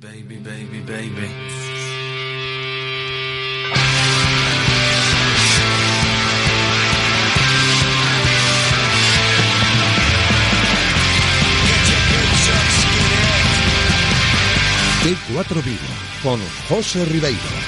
Baby, baby, baby. T4 Vivo con José Ribeiro.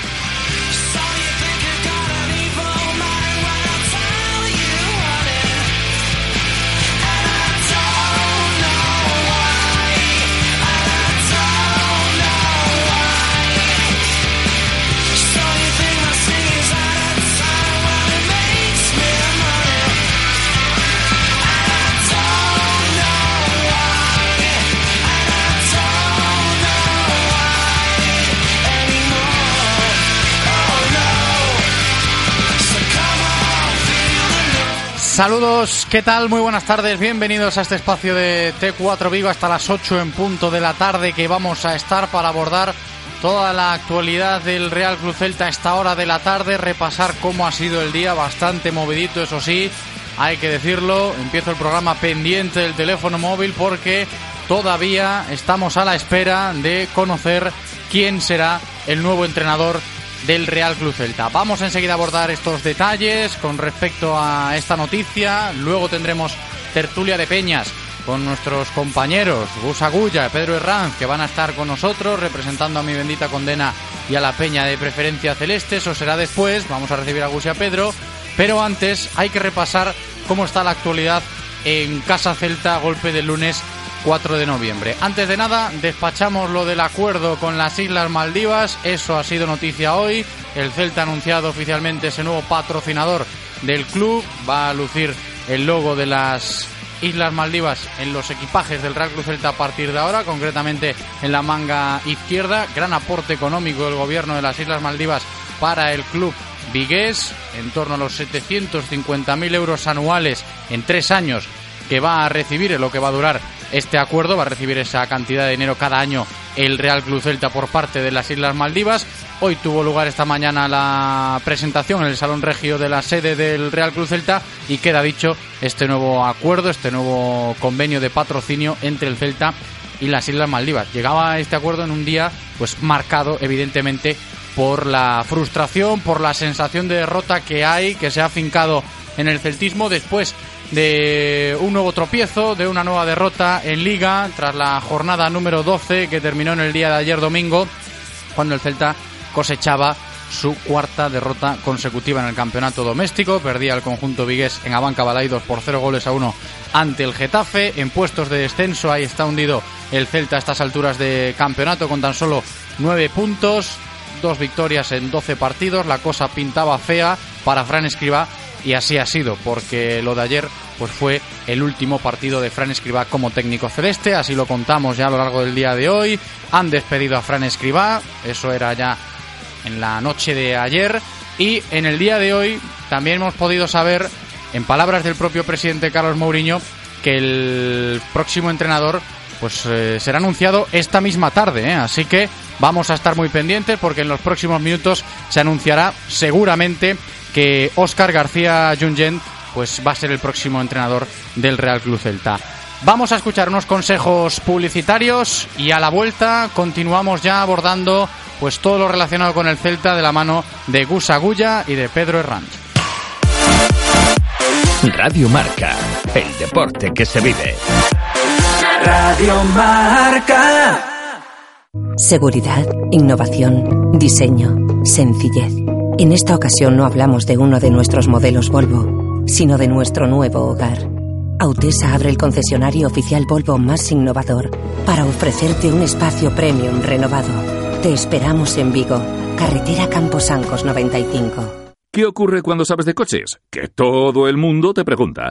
Saludos, ¿qué tal? Muy buenas tardes, bienvenidos a este espacio de T4 Viva hasta las 8 en punto de la tarde que vamos a estar para abordar toda la actualidad del Real Cruz Celta a esta hora de la tarde, repasar cómo ha sido el día, bastante movidito, eso sí, hay que decirlo, empiezo el programa pendiente del teléfono móvil porque todavía estamos a la espera de conocer quién será el nuevo entrenador del Real Club Celta. Vamos enseguida a abordar estos detalles con respecto a esta noticia. Luego tendremos tertulia de peñas con nuestros compañeros Gus Agulla Pedro Herranz que van a estar con nosotros representando a mi bendita condena y a la peña de preferencia celeste. Eso será después. Vamos a recibir a Gus y a Pedro. Pero antes hay que repasar cómo está la actualidad en Casa Celta, golpe del lunes 4 de noviembre. Antes de nada, despachamos lo del acuerdo con las Islas Maldivas. Eso ha sido noticia hoy. El Celta ha anunciado oficialmente ese nuevo patrocinador del club. Va a lucir el logo de las Islas Maldivas en los equipajes del Real Cruz Celta a partir de ahora, concretamente en la manga izquierda. Gran aporte económico del gobierno de las Islas Maldivas para el club vigués, en torno a los 750.000 euros anuales en tres años que va a recibir, en lo que va a durar este acuerdo, va a recibir esa cantidad de dinero cada año el Real Club Celta por parte de las Islas Maldivas. Hoy tuvo lugar esta mañana la presentación en el Salón Regio de la sede del Real Club Celta y queda dicho este nuevo acuerdo, este nuevo convenio de patrocinio entre el Celta y las Islas Maldivas. Llegaba este acuerdo en un día pues marcado evidentemente por la frustración, por la sensación de derrota que hay, que se ha afincado en el celtismo después de un nuevo tropiezo, de una nueva derrota en liga tras la jornada número 12 que terminó en el día de ayer domingo cuando el Celta cosechaba su cuarta derrota consecutiva en el campeonato doméstico. Perdía el conjunto vigués en Abanca Balaidos por 0 goles a 1 ante el Getafe. En puestos de descenso ahí está hundido el Celta a estas alturas de campeonato con tan solo 9 puntos. Dos victorias en 12 partidos. La cosa pintaba fea para Fran Escribá y así ha sido, porque lo de ayer pues fue el último partido de Fran Escribá como técnico celeste, así lo contamos ya a lo largo del día de hoy. Han despedido a Fran Escribá, eso era ya en la noche de ayer y en el día de hoy también hemos podido saber en palabras del propio presidente Carlos Mourinho que el próximo entrenador pues eh, será anunciado esta misma tarde, ¿eh? así que vamos a estar muy pendientes porque en los próximos minutos se anunciará seguramente que Óscar García Jungen pues va a ser el próximo entrenador del Real Club Celta. Vamos a escuchar unos consejos publicitarios y a la vuelta continuamos ya abordando pues todo lo relacionado con el Celta de la mano de Gus Agulla y de Pedro Herranz. Radio Marca, el deporte que se vive. Radio Marca. Seguridad, innovación, diseño, sencillez. En esta ocasión no hablamos de uno de nuestros modelos Volvo, sino de nuestro nuevo hogar. Autesa abre el concesionario oficial Volvo más innovador para ofrecerte un espacio premium renovado. Te esperamos en Vigo, carretera Camposancos 95. ¿Qué ocurre cuando sabes de coches? Que todo el mundo te pregunta.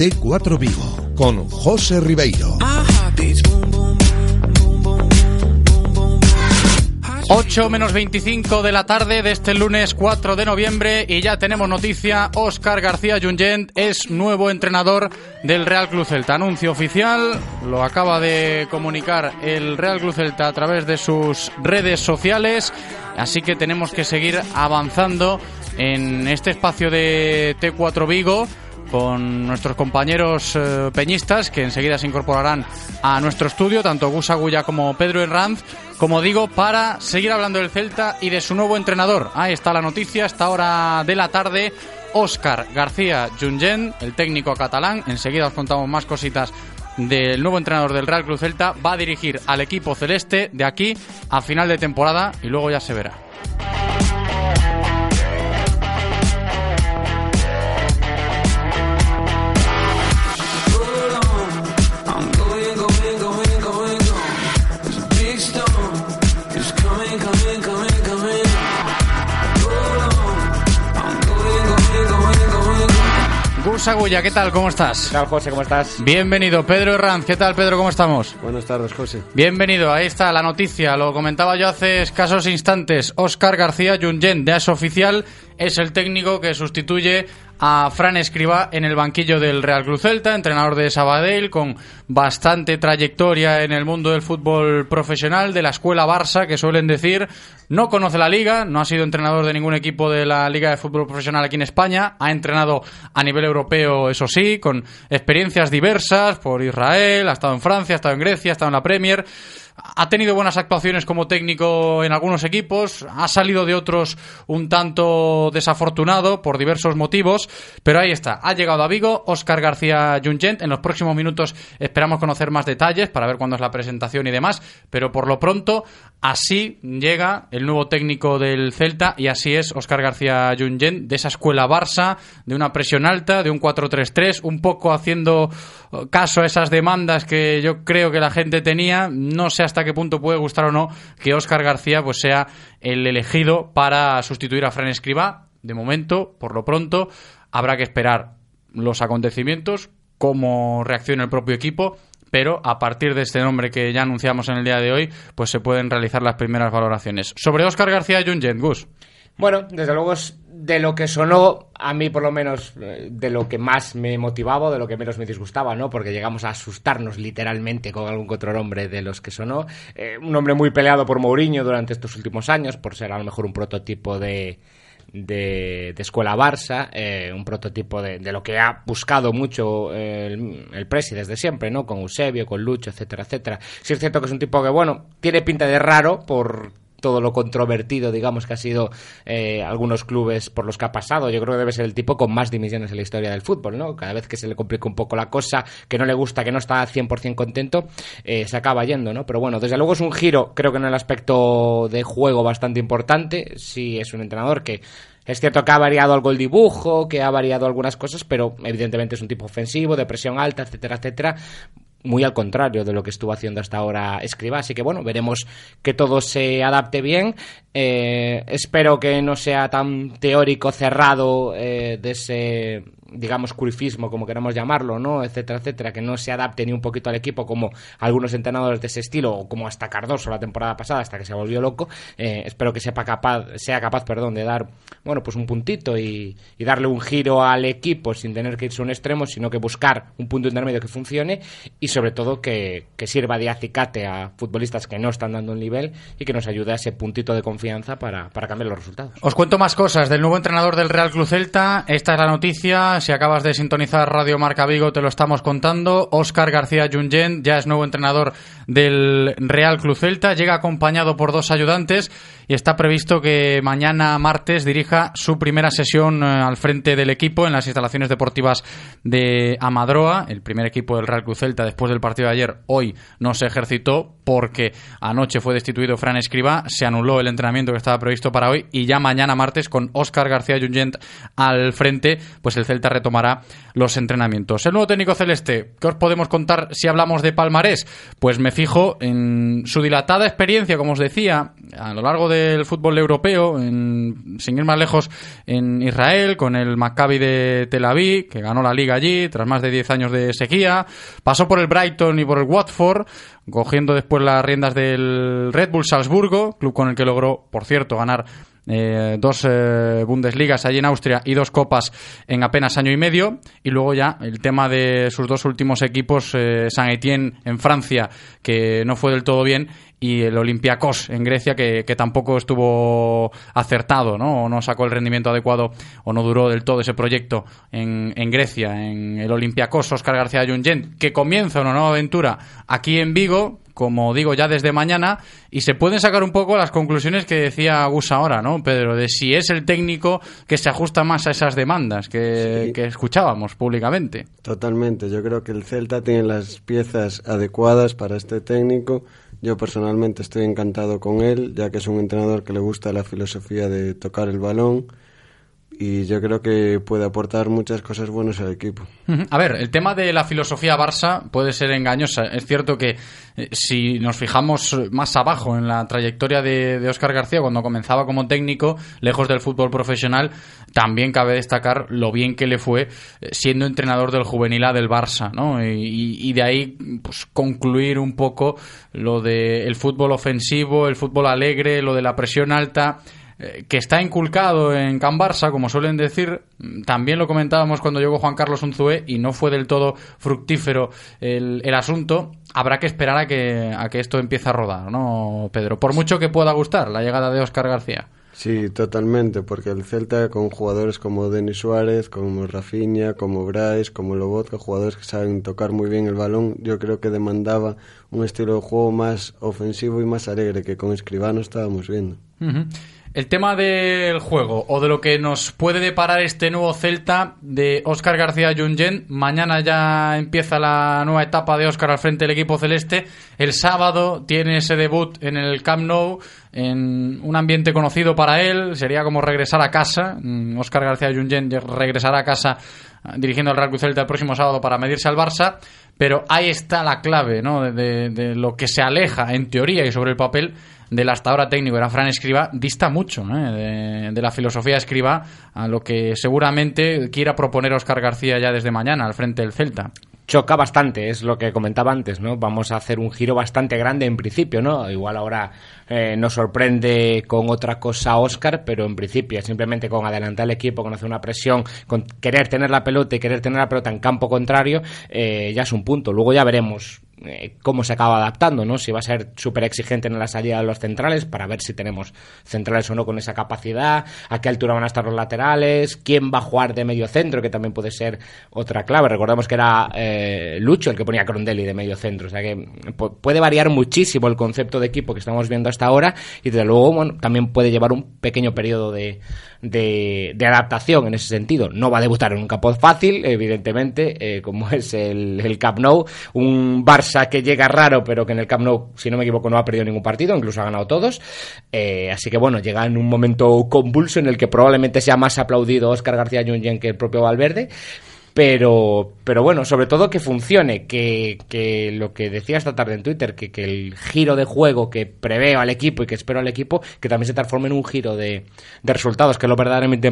T4 Vigo con José Ribeiro. 8 menos 25 de la tarde de este lunes 4 de noviembre y ya tenemos noticia. Óscar García Jungent es nuevo entrenador del Real Club Celta. Anuncio oficial, lo acaba de comunicar el Real Club Celta a través de sus redes sociales. Así que tenemos que seguir avanzando en este espacio de T4 Vigo con nuestros compañeros eh, peñistas que enseguida se incorporarán a nuestro estudio, tanto Gus Agulla como Pedro Herranz, como digo, para seguir hablando del Celta y de su nuevo entrenador. Ahí está la noticia, esta hora de la tarde. Óscar García Jungen, el técnico catalán. Enseguida os contamos más cositas del nuevo entrenador del Real Club Celta. Va a dirigir al equipo celeste de aquí a final de temporada y luego ya se verá. Gus Agulla, ¿qué tal? ¿Cómo estás? ¿Qué tal, José? ¿Cómo estás? Bienvenido, Pedro Herranz. ¿Qué tal, Pedro? ¿Cómo estamos? Buenas tardes, José. Bienvenido, ahí está la noticia. Lo comentaba yo hace escasos instantes. Óscar García Jungen, de AS Oficial, es el técnico que sustituye a Fran Escriba en el banquillo del Real Cruz Celta, entrenador de Sabadell, con bastante trayectoria en el mundo del fútbol profesional, de la escuela Barça, que suelen decir, no conoce la liga, no ha sido entrenador de ningún equipo de la Liga de Fútbol Profesional aquí en España, ha entrenado a nivel europeo, eso sí, con experiencias diversas por Israel, ha estado en Francia, ha estado en Grecia, ha estado en la Premier ha tenido buenas actuaciones como técnico en algunos equipos, ha salido de otros un tanto desafortunado por diversos motivos, pero ahí está, ha llegado a Vigo Óscar García Jungent. En los próximos minutos esperamos conocer más detalles para ver cuándo es la presentación y demás, pero por lo pronto así llega el nuevo técnico del Celta y así es Óscar García Jungent de esa escuela Barça, de una presión alta, de un 4-3-3, un poco haciendo caso a esas demandas que yo creo que la gente tenía, no sé hasta qué punto puede gustar o no que Óscar García pues sea el elegido para sustituir a Fran Escriba. De momento, por lo pronto, habrá que esperar los acontecimientos, cómo reacciona el propio equipo, pero a partir de este nombre que ya anunciamos en el día de hoy, pues se pueden realizar las primeras valoraciones. Sobre Óscar García Jungen, Gus. Bueno, desde luego es de lo que sonó, a mí por lo menos, eh, de lo que más me motivaba, de lo que menos me disgustaba, ¿no? Porque llegamos a asustarnos literalmente con algún otro nombre de los que sonó. Eh, un nombre muy peleado por Mourinho durante estos últimos años, por ser a lo mejor un prototipo de, de, escuela Barça, eh, un prototipo de, lo que ha buscado mucho el, el Presi desde siempre, ¿no? Con Eusebio, con Lucho, etcétera, etcétera. Sí es cierto que es un tipo que, bueno, tiene pinta de raro por todo lo controvertido, digamos, que ha sido eh, algunos clubes por los que ha pasado. Yo creo que debe ser el tipo con más dimisiones en la historia del fútbol, ¿no? Cada vez que se le complica un poco la cosa, que no le gusta, que no está 100% contento, eh, se acaba yendo, ¿no? Pero bueno, desde luego es un giro, creo que en el aspecto de juego bastante importante. Sí, es un entrenador que es cierto que ha variado algo el dibujo, que ha variado algunas cosas, pero evidentemente es un tipo ofensivo, de presión alta, etcétera, etcétera muy al contrario de lo que estuvo haciendo hasta ahora Escriba. Así que bueno, veremos que todo se adapte bien. Eh, espero que no sea tan teórico cerrado eh, de ese digamos, curifismo, como queramos llamarlo, ¿no? Etcétera, etcétera, que no se adapte ni un poquito al equipo como algunos entrenadores de ese estilo, o como hasta Cardoso la temporada pasada, hasta que se volvió loco. Eh, espero que sepa capaz, sea capaz, perdón, de dar, bueno, pues un puntito y, darle un giro al equipo sin tener que irse a un extremo, sino que buscar un punto intermedio que funcione y sobre todo que, sirva de acicate a futbolistas que no están dando un nivel y que nos ayude a ese puntito de confianza para, para cambiar los resultados. Os cuento más cosas del nuevo entrenador del Real Club Celta. Esta es la noticia Si acabas de sintonizar Radio Marca Vigo, te lo estamos contando. Óscar García Junyent ya es nuevo entrenador del Real Club Celta. Llega acompañado por dos ayudantes y está previsto que mañana martes dirija su primera sesión eh, al frente del equipo en las instalaciones deportivas de Amadroa. El primer equipo del Real Club Celta después del partido de ayer hoy no se ejercitó porque anoche fue destituido Fran Escriba, se anuló el entrenamiento que estaba previsto para hoy y ya mañana martes con Óscar García Junyent al frente, pues el Celta retomará los entrenamientos. El nuevo técnico celeste, ¿qué os podemos contar si hablamos de Palmarés? Pues me fijo en su dilatada experiencia, como os decía, a lo largo del fútbol europeo, en, sin ir más lejos, en Israel, con el Maccabi de Tel Aviv, que ganó la liga allí tras más de 10 años de sequía, pasó por el Brighton y por el Watford, cogiendo después las riendas del Red Bull Salzburgo, club con el que logró, por cierto, ganar eh, dos eh, Bundesligas allí en Austria y dos copas en apenas año y medio. Y luego ya el tema de sus dos últimos equipos, eh, San Etienne en Francia, que no fue del todo bien, y el Olympiacos en Grecia, que, tampoco estuvo acertado, ¿no? O no sacó el rendimiento adecuado o no duró del todo ese proyecto en, en Grecia, en el Olympiacos, Oscar García Junyent, que comienza una nueva aventura aquí en Vigo, como digo, ya desde mañana, y se pueden sacar un poco las conclusiones que decía Gus ahora, ¿no, Pedro? De si es el técnico que se ajusta más a esas demandas que, que escuchábamos públicamente. Totalmente, yo creo que el Celta tiene las piezas adecuadas para este técnico yo personalmente estoy encantado con él, ya que es un entrenador que le gusta la filosofía de tocar el balón y yo creo que puede aportar muchas cosas buenas al equipo. A ver, el tema de la filosofía Barça puede ser engañosa. Es cierto que eh, si nos fijamos más abajo en la trayectoria de, de Oscar García cuando comenzaba como técnico, lejos del fútbol profesional, también cabe destacar lo bien que le fue eh, siendo entrenador del juvenil A del Barça, ¿no? Y, de ahí pues, concluir un poco lo del fútbol ofensivo, el fútbol alegre, lo de la presión alta eh, que está inculcado en Can Barça, como suelen decir. También lo comentábamos cuando llegó Juan Carlos Unzué y no fue del todo fructífero el, el asunto. Habrá que esperar a que, a que esto empiece a rodar, ¿no, Pedro? Por mucho que pueda gustar la llegada de Óscar García. Sí, totalmente, porque el Celta con jugadores como Denis Suárez, como Rafinha, como Bryce, como Lobotka, jugadores que saben tocar muy bien el balón, yo creo que demandaba un estilo de juego más ofensivo y más alegre que con Escribano estábamos viendo. El tema del juego o de lo que nos puede deparar este nuevo Celta de Óscar García Jungen. Mañana ya empieza la nueva etapa de Óscar al frente del equipo celeste. El sábado tiene ese debut en el Camp Nou en un ambiente conocido para él. Sería como regresar a casa. Óscar mm, García Jungen regresará a casa ah, dirigiendo al Real Celta el próximo sábado para medirse al Barça. Pero ahí está la clave ¿no? de, de lo que se aleja en teoría y sobre el papel del hasta ahora técnico era Fran Escriba, dista mucho ¿eh? de, la filosofía Escriba a lo que seguramente quiera proponer Oscar García ya desde mañana al frente del Celta choca bastante, es lo que comentaba antes, ¿no? Vamos a hacer un giro bastante grande en principio, ¿no? Igual ahora eh, nos sorprende con otra cosa Oscar, pero en principio simplemente con adelantar el equipo, con hacer una presión, con querer tener la pelota y querer tener la pelota en campo contrario, eh, ya es un punto. Luego ya veremos eh, cómo se acaba adaptando, ¿no? Si va a ser súper exigente en la salida de los centrales para ver si tenemos centrales o no con esa capacidad, a qué altura van a estar los laterales, quién va a jugar de medio centro, que también puede ser otra clave. Recordemos que era eh, Lucho el que ponía Crondelli de medio centro, o sea que puede variar muchísimo el concepto de equipo que estamos viendo hasta ahora y desde luego bueno, también puede llevar un pequeño periodo de, de, adaptación en ese sentido. No va a debutar en un campo fácil, evidentemente, eh, como es el, el Camp Nou, un Barça que llega raro, pero que en el Camp Nou, si no me equivoco, no ha perdido ningún partido, incluso ha ganado todos. Eh, así que bueno, llega en un momento convulso en el que probablemente sea más aplaudido Oscar García Junyen que el propio Valverde, pero, pero bueno, sobre todo que funcione, que, que lo que decía esta tarde en Twitter, que, que, el giro de juego que preveo al equipo y que espero al equipo, que también se transforme en un giro de, de resultados, que es lo verdaderamente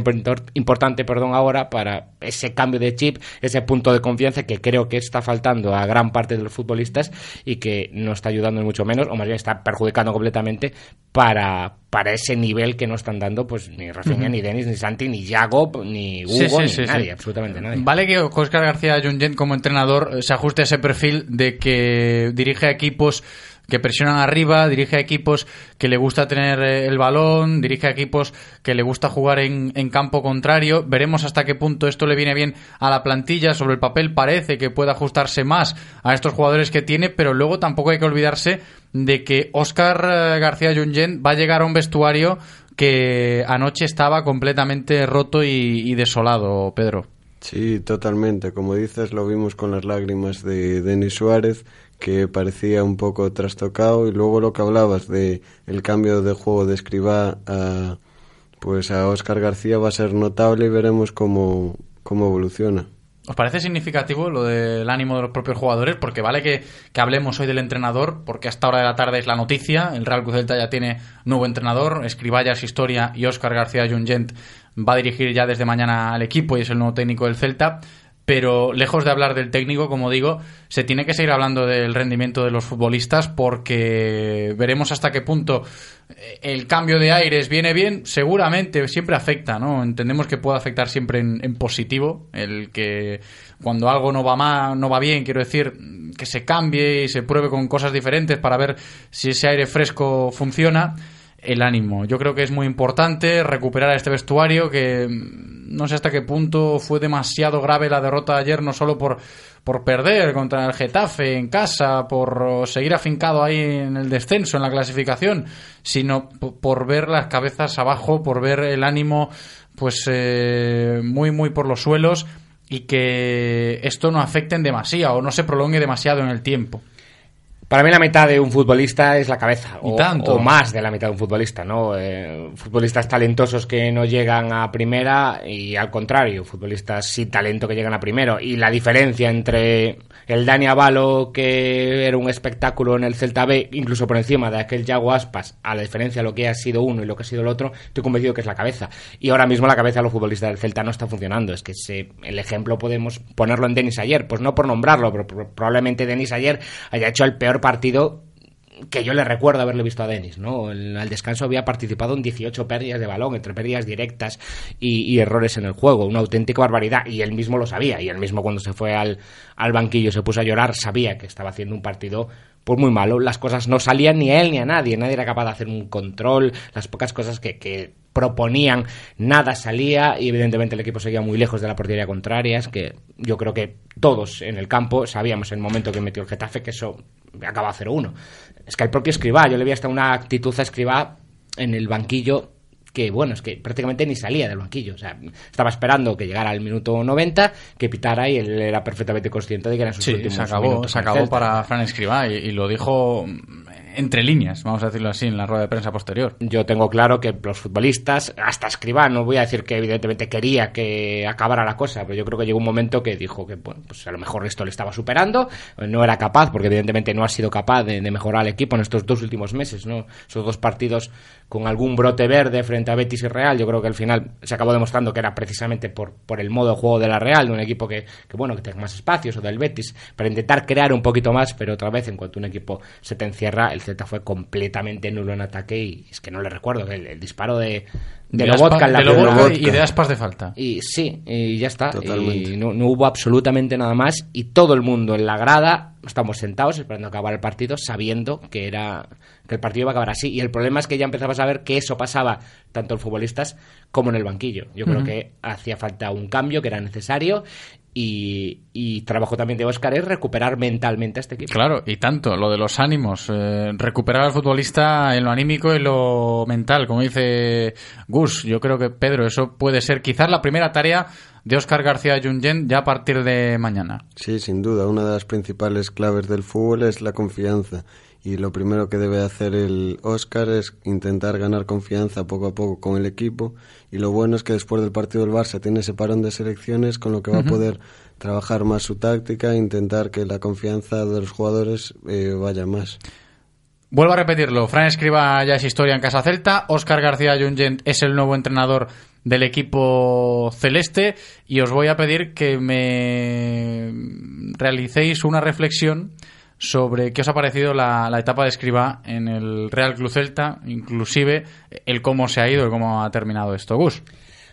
importante perdón, ahora para ese cambio de chip, ese punto de confianza que creo que está faltando a gran parte de los futbolistas y que no está ayudando mucho menos, o más bien está perjudicando completamente para, para ese nivel que no están dando pues ni Rafinha, ni Denis, ni Santi, ni Yago, ni Hugo, ni nadie, absolutamente nadie. Vale que Oscar García Junyent como entrenador se ajuste a ese perfil de que dirige equipos que presionan arriba, dirige a equipos que le gusta tener eh, el balón, dirige a equipos que le gusta jugar en, en, campo contrario. Veremos hasta qué punto esto le viene bien a la plantilla. Sobre el papel parece que puede ajustarse más a estos jugadores que tiene, pero luego tampoco hay que olvidarse de que Oscar eh, García Junyent va a llegar a un vestuario que anoche estaba completamente roto y, y desolado, Pedro. Sí, totalmente. Como dices, lo vimos con las lágrimas de Denis Suárez que parecía un poco trastocado y luego lo que hablabas de el cambio de juego de Escribá a pues a Óscar García va a ser notable y veremos cómo, cómo evoluciona. ¿Os parece significativo lo del ánimo de los propios jugadores? Porque vale que, que, hablemos hoy del entrenador, porque hasta hora de la tarde es la noticia. El Real Cruz Delta ya tiene nuevo entrenador, Escribayas Historia y Óscar García Jungent va a dirigir ya desde mañana al equipo y es el nuevo técnico del Celta pero lejos de hablar del técnico, como digo, se tiene que seguir hablando del rendimiento de los futbolistas porque veremos hasta qué punto eh, el cambio de aires viene bien, seguramente siempre afecta, ¿no? Entendemos que puede afectar siempre en, positivo, el que cuando algo no va mal, no va bien, quiero decir, que se cambie y se pruebe con cosas diferentes para ver si ese aire fresco funciona el ánimo. Yo creo que es muy importante recuperar este vestuario que no sé hasta qué punto fue demasiado grave la derrota de ayer, no solo por, por perder contra el Getafe en casa, por seguir afincado ahí en el descenso, en la clasificación, sino por ver las cabezas abajo, por ver el ánimo pues eh, muy muy por los suelos y que esto no afecte en demasiado o no se prolongue demasiado en el tiempo. Para mí la mitad de un futbolista es la cabeza, o, o, más de la mitad de un futbolista, ¿no? Eh, futbolistas talentosos que no llegan a primera y al contrario, futbolistas sin talento que llegan a primero. Y la diferencia entre el Dani Avalo, que era un espectáculo en el Celta B, incluso por encima de aquel Yago Aspas, a la diferencia de lo que ha sido uno y lo que ha sido el otro, estoy convencido que es la cabeza. Y ahora mismo la cabeza de los futbolistas del Celta no está funcionando. Es que se, el ejemplo podemos ponerlo en Denis ayer, pues no por nombrarlo, pero probablemente Denis ayer haya hecho el peor partido que yo le recuerdo haberle visto a Denis, ¿no? al descanso había participado en 18 pérdidas de balón, entre pérdidas directas y, errores en el juego, una auténtica barbaridad, y él mismo lo sabía, y él mismo cuando se fue al, al banquillo se puso a llorar, sabía que estaba haciendo un partido pues muy malo, las cosas no salían ni a él ni a nadie, nadie era capaz de hacer un control, las pocas cosas que, que proponían, nada salía y evidentemente el equipo seguía muy lejos de la portería contraria, es que yo creo que todos en el campo sabíamos en el momento que metió el Getafe que eso acaba 0-1. Es que el propio Escribá, yo le vi hasta una actitud a Escribá en el banquillo que bueno, es que prácticamente ni salía del banquillo. O sea, estaba esperando que llegara al minuto 90, que pitara y él era perfectamente consciente de que eran sus últimos se acabó, se acabó para Fran Escribá y, lo dijo entre líneas, vamos a decirlo así, en la rueda de prensa posterior. Yo tengo claro que los futbolistas, hasta Escribá, no voy a decir que evidentemente quería que acabara la cosa, pero yo creo que llegó un momento que dijo que, bueno, pues a lo mejor esto le estaba superando, no era capaz, porque evidentemente no ha sido capaz de, mejorar el equipo en estos dos últimos meses, ¿no? Esos dos partidos con algún brote verde frente a Betis y Real, yo creo que al final se acabó demostrando que era precisamente por, por el modo de juego de la Real, de un equipo que, que, bueno, que tenga más espacios, o del Betis, para intentar crear un poquito más, pero otra vez, en cuanto un equipo se te encierra, el Celta fue completamente nulo en ataque y es que no le recuerdo, el, el disparo de, de, de Lobotka, en la y de aspas de falta. Y sí, y ya está. Y no, no, hubo absolutamente nada más y todo el mundo en la grada, estamos sentados esperando acabar el partido, sabiendo que era que el partido iba a acabar así. Y el problema es que ya empezabas a ver que eso pasaba tanto en futbolistas como en el banquillo. Yo creo que hacía falta un cambio que era necesario y, y, trabajo también de Oscar es recuperar mentalmente a este equipo. Claro, y tanto, lo de los ánimos, eh, recuperar al futbolista en lo anímico y lo mental, como dice Gus. Yo creo que, Pedro, eso puede ser quizás la primera tarea de Oscar García Jungen ya a partir de mañana. Sí, sin duda, una de las principales claves del fútbol es la confianza y lo primero que debe hacer el Oscar es intentar ganar confianza poco a poco con el equipo y lo bueno es que después del partido del Barça tiene ese parón de selecciones con lo que va a poder trabajar más su táctica e intentar que la confianza de los jugadores eh, vaya más. Vuelvo a repetirlo, Fran Escriba ya es historia en Casa Celta, Oscar García Jungent es el nuevo entrenador del equipo celeste y os voy a pedir que me realicéis una reflexión sobre qué os ha parecido la, etapa de Escriba en el Real Club Celta, inclusive el cómo se ha ido y cómo ha terminado esto. Gus.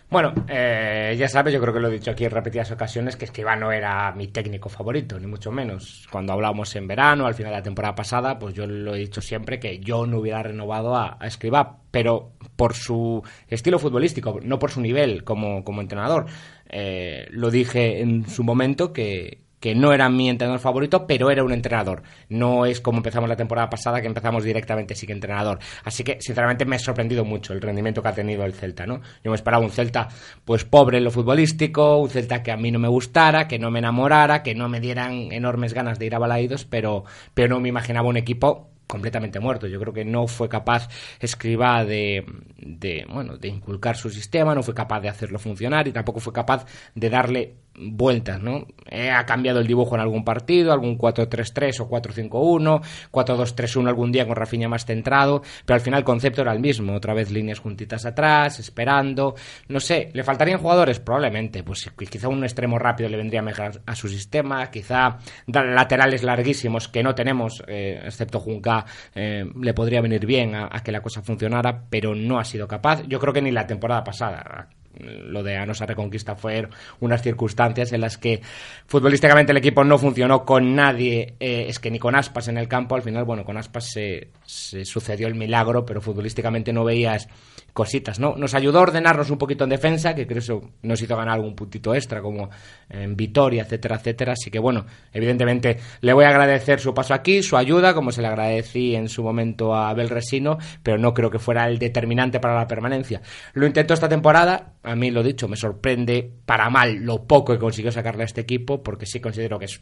Bueno, eh, ya sabes, yo creo que lo he dicho aquí en repetidas ocasiones, que Escriba no era mi técnico favorito, ni mucho menos. Cuando hablábamos en verano, al final de la temporada pasada, pues yo lo he dicho siempre que yo no hubiera renovado a, a Escriba, pero por su estilo futbolístico, no por su nivel como, como entrenador. Eh, lo dije en su momento que, que no era mi entrenador favorito, pero era un entrenador. No es como empezamos la temporada pasada, que empezamos directamente sí que entrenador. Así que, sinceramente, me ha sorprendido mucho el rendimiento que ha tenido el Celta, ¿no? Yo me esperaba un Celta, pues, pobre en lo futbolístico, un Celta que a mí no me gustara, que no me enamorara, que no me dieran enormes ganas de ir a Balaídos, pero, pero no me imaginaba un equipo completamente muerto. Yo creo que no fue capaz Escriba de, de, bueno, de inculcar su sistema, no fue capaz de hacerlo funcionar y tampoco fue capaz de darle vueltas, ¿no? Eh, ha cambiado el dibujo en algún partido, algún 4-3-3 o 4-5-1, 4-2-3-1 algún día con Rafinha más centrado, pero al final el concepto era el mismo, otra vez líneas juntitas atrás, esperando, no sé, ¿le faltarían jugadores? Probablemente, pues quizá un extremo rápido le vendría mejor a su sistema, quizá laterales larguísimos que no tenemos, eh, excepto Junca, eh, le podría venir bien a, a que la cosa funcionara, pero no ha sido capaz, yo creo que ni la temporada pasada, lo de Anosa Reconquista fue unas circunstancias en las que futbolísticamente el equipo no funcionó con nadie, eh, es que ni con Aspas en el campo, al final, bueno, con Aspas se, se, sucedió el milagro, pero futbolísticamente no veías cositas, ¿no? Nos ayudó a ordenarnos un poquito en defensa, que creo que nos hizo ganar algún puntito extra, como en Vitoria, etcétera, etcétera, así que bueno, evidentemente le voy a agradecer su paso aquí, su ayuda, como se le agradecí en su momento a Abel Resino, pero no creo que fuera el determinante para la permanencia. Lo intentó esta temporada, a mí lo dicho, me sorprende para mal lo poco que consiguió sacarle a este equipo, porque sí considero que es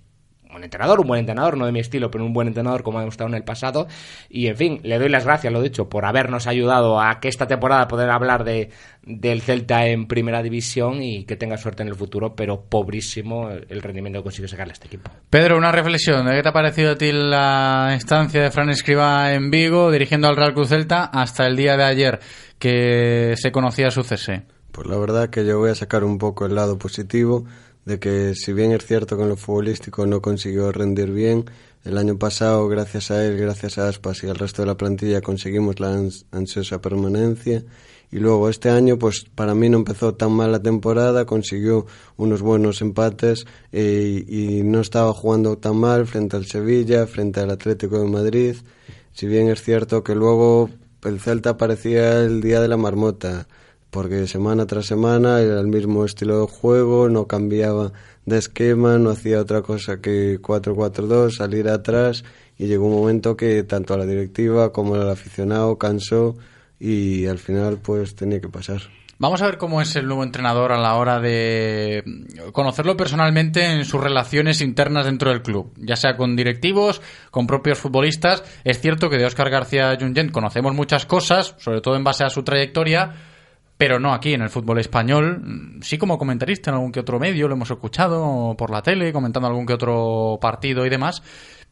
un entrenador, un buen entrenador, no de mi estilo, pero un buen entrenador como ha demostrado en el pasado. Y en fin, le doy las gracias, lo dicho, por habernos ayudado a que esta temporada poder hablar de, del Celta en primera división y que tenga suerte en el futuro, pero pobrísimo el rendimiento que consiguió sacarle a este equipo. Pedro, una reflexión. ¿De qué te ha parecido a ti la estancia de Fran Escriba en Vigo, dirigiendo al Real Cruz Celta, hasta el día de ayer que se conocía su cese? Pues la verdad que yo voy a sacar un poco el lado positivo de que si bien es cierto que en lo futbolístico no consiguió rendir bien, el año pasado gracias a él, gracias a Aspas y al resto de la plantilla conseguimos la ansiosa permanencia. Y luego este año pues para mí no empezó tan mal la temporada, consiguió unos buenos empates eh, y no estaba jugando tan mal frente al Sevilla, frente al Atlético de Madrid, si bien es cierto que luego el Celta parecía el día de la marmota porque semana tras semana era el mismo estilo de juego, no cambiaba de esquema, no hacía otra cosa que 4-4-2, salir atrás y llegó un momento que tanto a la directiva como al aficionado cansó y al final pues tenía que pasar. Vamos a ver cómo es el nuevo entrenador a la hora de conocerlo personalmente en sus relaciones internas dentro del club, ya sea con directivos, con propios futbolistas. Es cierto que de Óscar García Junyent conocemos muchas cosas, sobre todo en base a su trayectoria, pero no aquí en el fútbol español. Sí como comentarista en algún que otro medio, lo hemos escuchado por la tele, comentando algún que otro partido y demás,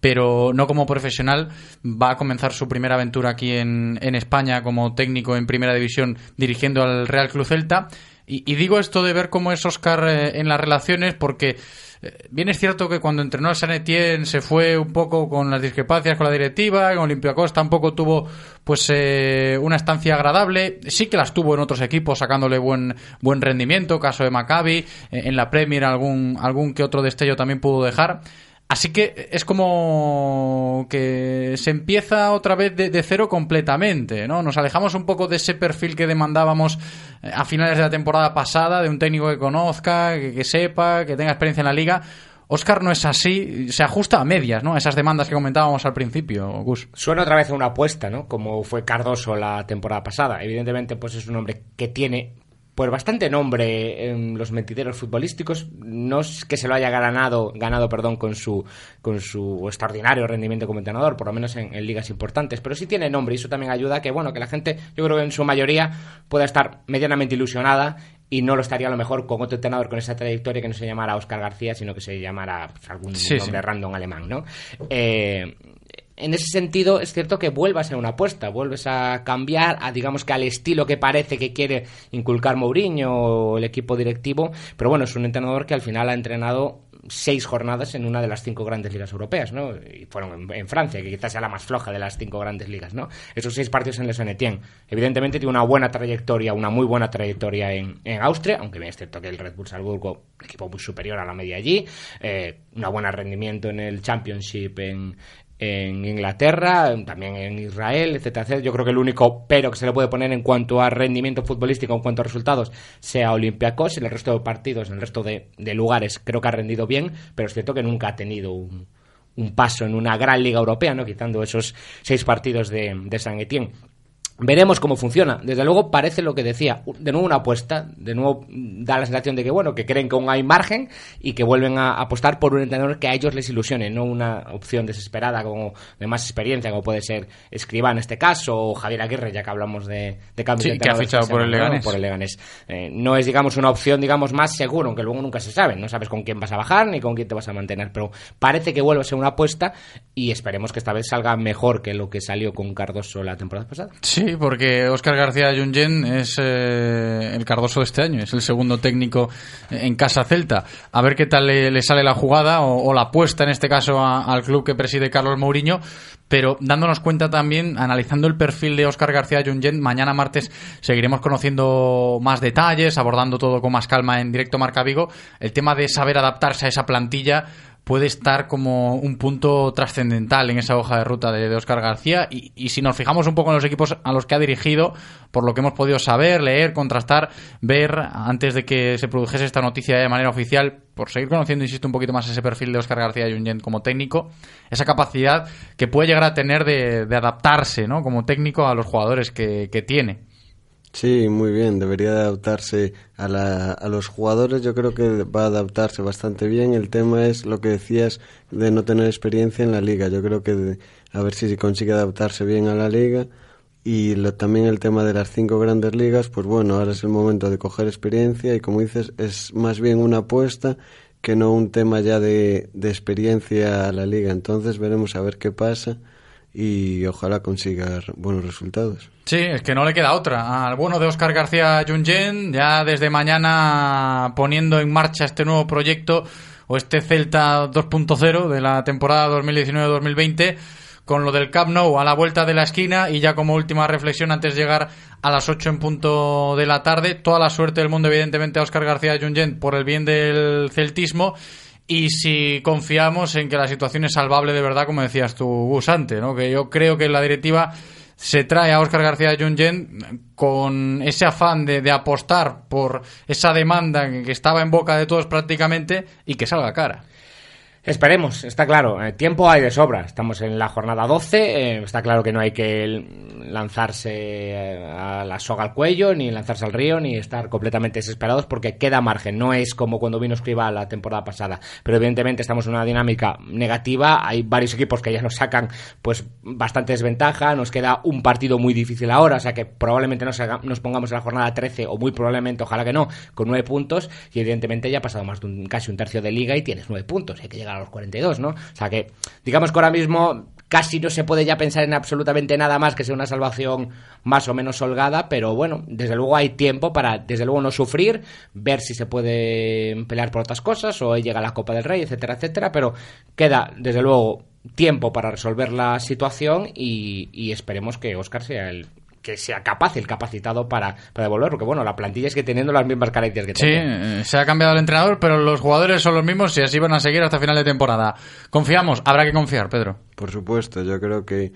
pero no como profesional. Va a comenzar su primera aventura aquí en, España como técnico en primera división dirigiendo al Real Club Celta. Y, digo esto de ver cómo es Oscar eh, en las relaciones porque eh, bien es cierto que cuando entrenó al San Etienne se fue un poco con las discrepancias con la directiva, con Olympiacos tampoco tuvo pues eh, una estancia agradable, sí que las tuvo en otros equipos sacándole buen buen rendimiento, caso de Maccabi, eh, en la Premier algún algún que otro destello también pudo dejar. Así que es como que se empieza otra vez de, cero completamente, ¿no? Nos alejamos un poco de ese perfil que demandábamos eh, a finales de la temporada pasada, de un técnico que conozca, que, que sepa, que tenga experiencia en la liga. Oscar no es así, se ajusta a medias, ¿no? Esas demandas que comentábamos al principio, Gus. Suena otra vez una apuesta, ¿no? Como fue Cardoso la temporada pasada. Evidentemente, pues es un hombre que tiene pues bastante nombre en los mentideros futbolísticos. No es que se lo haya ganado, ganado perdón, con su, con su extraordinario rendimiento como entrenador, por lo menos en, en, ligas importantes, pero sí tiene nombre y eso también ayuda a que, bueno, que la gente, yo creo que en su mayoría pueda estar medianamente ilusionada y no lo estaría a lo mejor con otro entrenador con esa trayectoria que no se llamara Oscar García, sino que se llamara pues, algún sí, nombre sí. random alemán, ¿no? Eh, en ese sentido es cierto que vuelvas a ser una apuesta, vuelves a cambiar a digamos que al estilo que parece que quiere inculcar Mourinho o el equipo directivo, pero bueno, es un entrenador que al final ha entrenado seis jornadas en una de las cinco grandes ligas europeas, ¿no? Y fueron en, Francia, que quizás sea la más floja de las cinco grandes ligas, ¿no? Esos seis partidos en el saint Evidentemente tiene una buena trayectoria, una muy buena trayectoria en, Austria, aunque bien es cierto que el Red Bull Salzburgo, equipo muy superior a la media allí, eh, un buen rendimiento en el Championship en, en Inglaterra, también en Israel, etcétera, Yo creo que el único pero que se le puede poner en cuanto a rendimiento futbolístico, en cuanto a resultados, sea Olympiacos. En el resto de partidos, en el resto de, lugares, creo que ha rendido bien, pero es cierto que nunca ha tenido un, paso en una gran liga europea, ¿no? quitando esos seis partidos de, de San Etienne. Veremos cómo funciona. Desde luego parece lo que decía, de nuevo una apuesta, de nuevo da la sensación de que bueno, que creen que aún hay margen y que vuelven a apostar por un entrenador que a ellos les ilusione, no una opción desesperada como de más experiencia como puede ser Escriba en este caso o Javier Aguirre, ya que hablamos de, de cambios sí, que ha fichado por el Leganés. Por el Leganés. Eh, no es digamos una opción digamos más seguro, aunque luego nunca se sabe, no sabes con quién vas a bajar ni con quién te vas a mantener, pero parece que vuelve a ser una apuesta y esperemos que esta vez salga mejor que lo que salió con Cardoso la temporada pasada. Sí, porque Óscar García Jungen es eh, el Cardoso de este año, es el segundo técnico en Casa Celta. A ver qué tal le, sale la jugada o, la apuesta, en este caso, al club que preside Carlos Mourinho. Pero dándonos cuenta también, analizando el perfil de Óscar García Jungen, mañana martes seguiremos conociendo más detalles, abordando todo con más calma en directo Marca Vigo. El tema de saber adaptarse a esa plantilla puede estar como un punto trascendental en esa hoja de ruta de, Oscar García. Y, si nos fijamos un poco en los equipos a los que ha dirigido, por lo que hemos podido saber, leer, contrastar, ver antes de que se produjese esta noticia de manera oficial, por seguir conociendo, insisto, un poquito más ese perfil de Oscar García Junyent como técnico, esa capacidad que puede llegar a tener de, adaptarse ¿no? como técnico a los jugadores que tiene. Sí, muy bien. Debería adaptarse a, la, a los jugadores. Yo creo que va a adaptarse bastante bien. El tema es lo que decías de no tener experiencia en la liga. Yo creo que a ver si consigue adaptarse bien a la liga. Y también el tema de las cinco grandes ligas, pues bueno, ahora es el momento de coger experiencia y como dices, es más bien una apuesta que no un tema ya de, de experiencia a la liga. Entonces veremos a ver qué pasa y ojalá consiga buenos resultados. Sí, es que no le queda otra. Al bueno de Oscar García Jungen, ya desde mañana poniendo en marcha este nuevo proyecto o este Celta 2.0 de la temporada 2019-2020 con lo del Camp Nou a la vuelta de la esquina y ya como última reflexión antes de llegar a las 8 en punto de la tarde, toda la suerte del mundo evidentemente a Oscar García Jungen por el bien del celtismo y si confiamos en que la situación es salvable de verdad, como decías tú, Gusante, ¿no? que yo creo que la directiva se trae a Óscar García Jungen con ese afán de, apostar por esa demanda que estaba en boca de todos prácticamente y que salga cara. Esperemos, está claro. Eh, tiempo hay de sobra. Estamos en la jornada 12. Eh, está claro que no hay que lanzarse eh, a la soga al cuello, ni lanzarse al río, ni estar completamente desesperados porque queda margen. No es como cuando vino Escriba la temporada pasada. Pero evidentemente estamos en una dinámica negativa. Hay varios equipos que ya nos sacan pues bastante desventaja. Nos queda un partido muy difícil ahora. O sea que probablemente nos, nos pongamos en la jornada 13 o muy probablemente, ojalá que no, con nueve puntos. Y evidentemente ya ha pasado más de un, casi un tercio de liga y tienes nueve puntos. Hay que llegar a los 42, ¿no? O sea que, digamos que ahora mismo casi no se puede ya pensar en absolutamente nada más que sea una salvación más o menos holgada, pero bueno, desde luego hay tiempo para, desde luego, no sufrir, ver si se puede pelear por otras cosas o llega la Copa del Rey, etcétera, etcétera, pero queda, desde luego, tiempo para resolver la situación y, y esperemos que Oscar sea el que sea capaz, el capacitado para, para devolver, porque bueno, la plantilla es que teniendo las mismas características que tenía. Sí, se ha cambiado el entrenador, pero los jugadores son los mismos y así van a seguir hasta final de temporada. Confiamos, habrá que confiar, Pedro. Por supuesto, yo creo que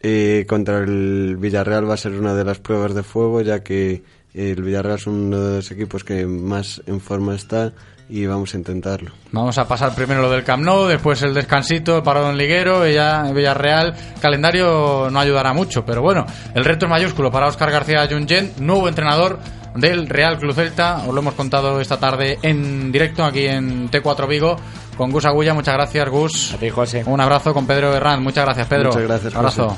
eh, contra el Villarreal va a ser una de las pruebas de fuego, ya que el Villarreal es uno de los equipos que más en forma está y vamos a intentarlo. Vamos a pasar primero lo del Camp Nou, después el descansito, el parado en Liguero, y ya en Villarreal. Calendario no ayudará mucho, pero bueno, el reto es mayúsculo para Oscar García Jungen, nuevo entrenador del Real Club Celta. Os lo hemos contado esta tarde en directo aquí en T4 Vigo con Gus Agulla. Muchas gracias, Gus. A ti, José. Un abrazo con Pedro Herrán. Muchas gracias, Pedro. Muchas gracias, abrazo.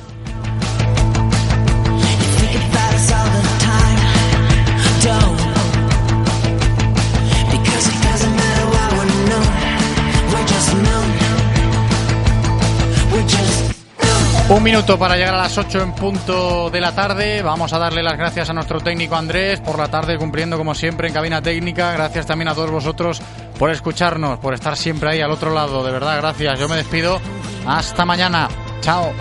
Un minuto para llegar a las 8 en punto de la tarde. Vamos a darle las gracias a nuestro técnico Andrés por la tarde cumpliendo como siempre en cabina técnica. Gracias también a todos vosotros por escucharnos, por estar siempre ahí al otro lado. De verdad, gracias. Yo me despido. Hasta mañana. Chao.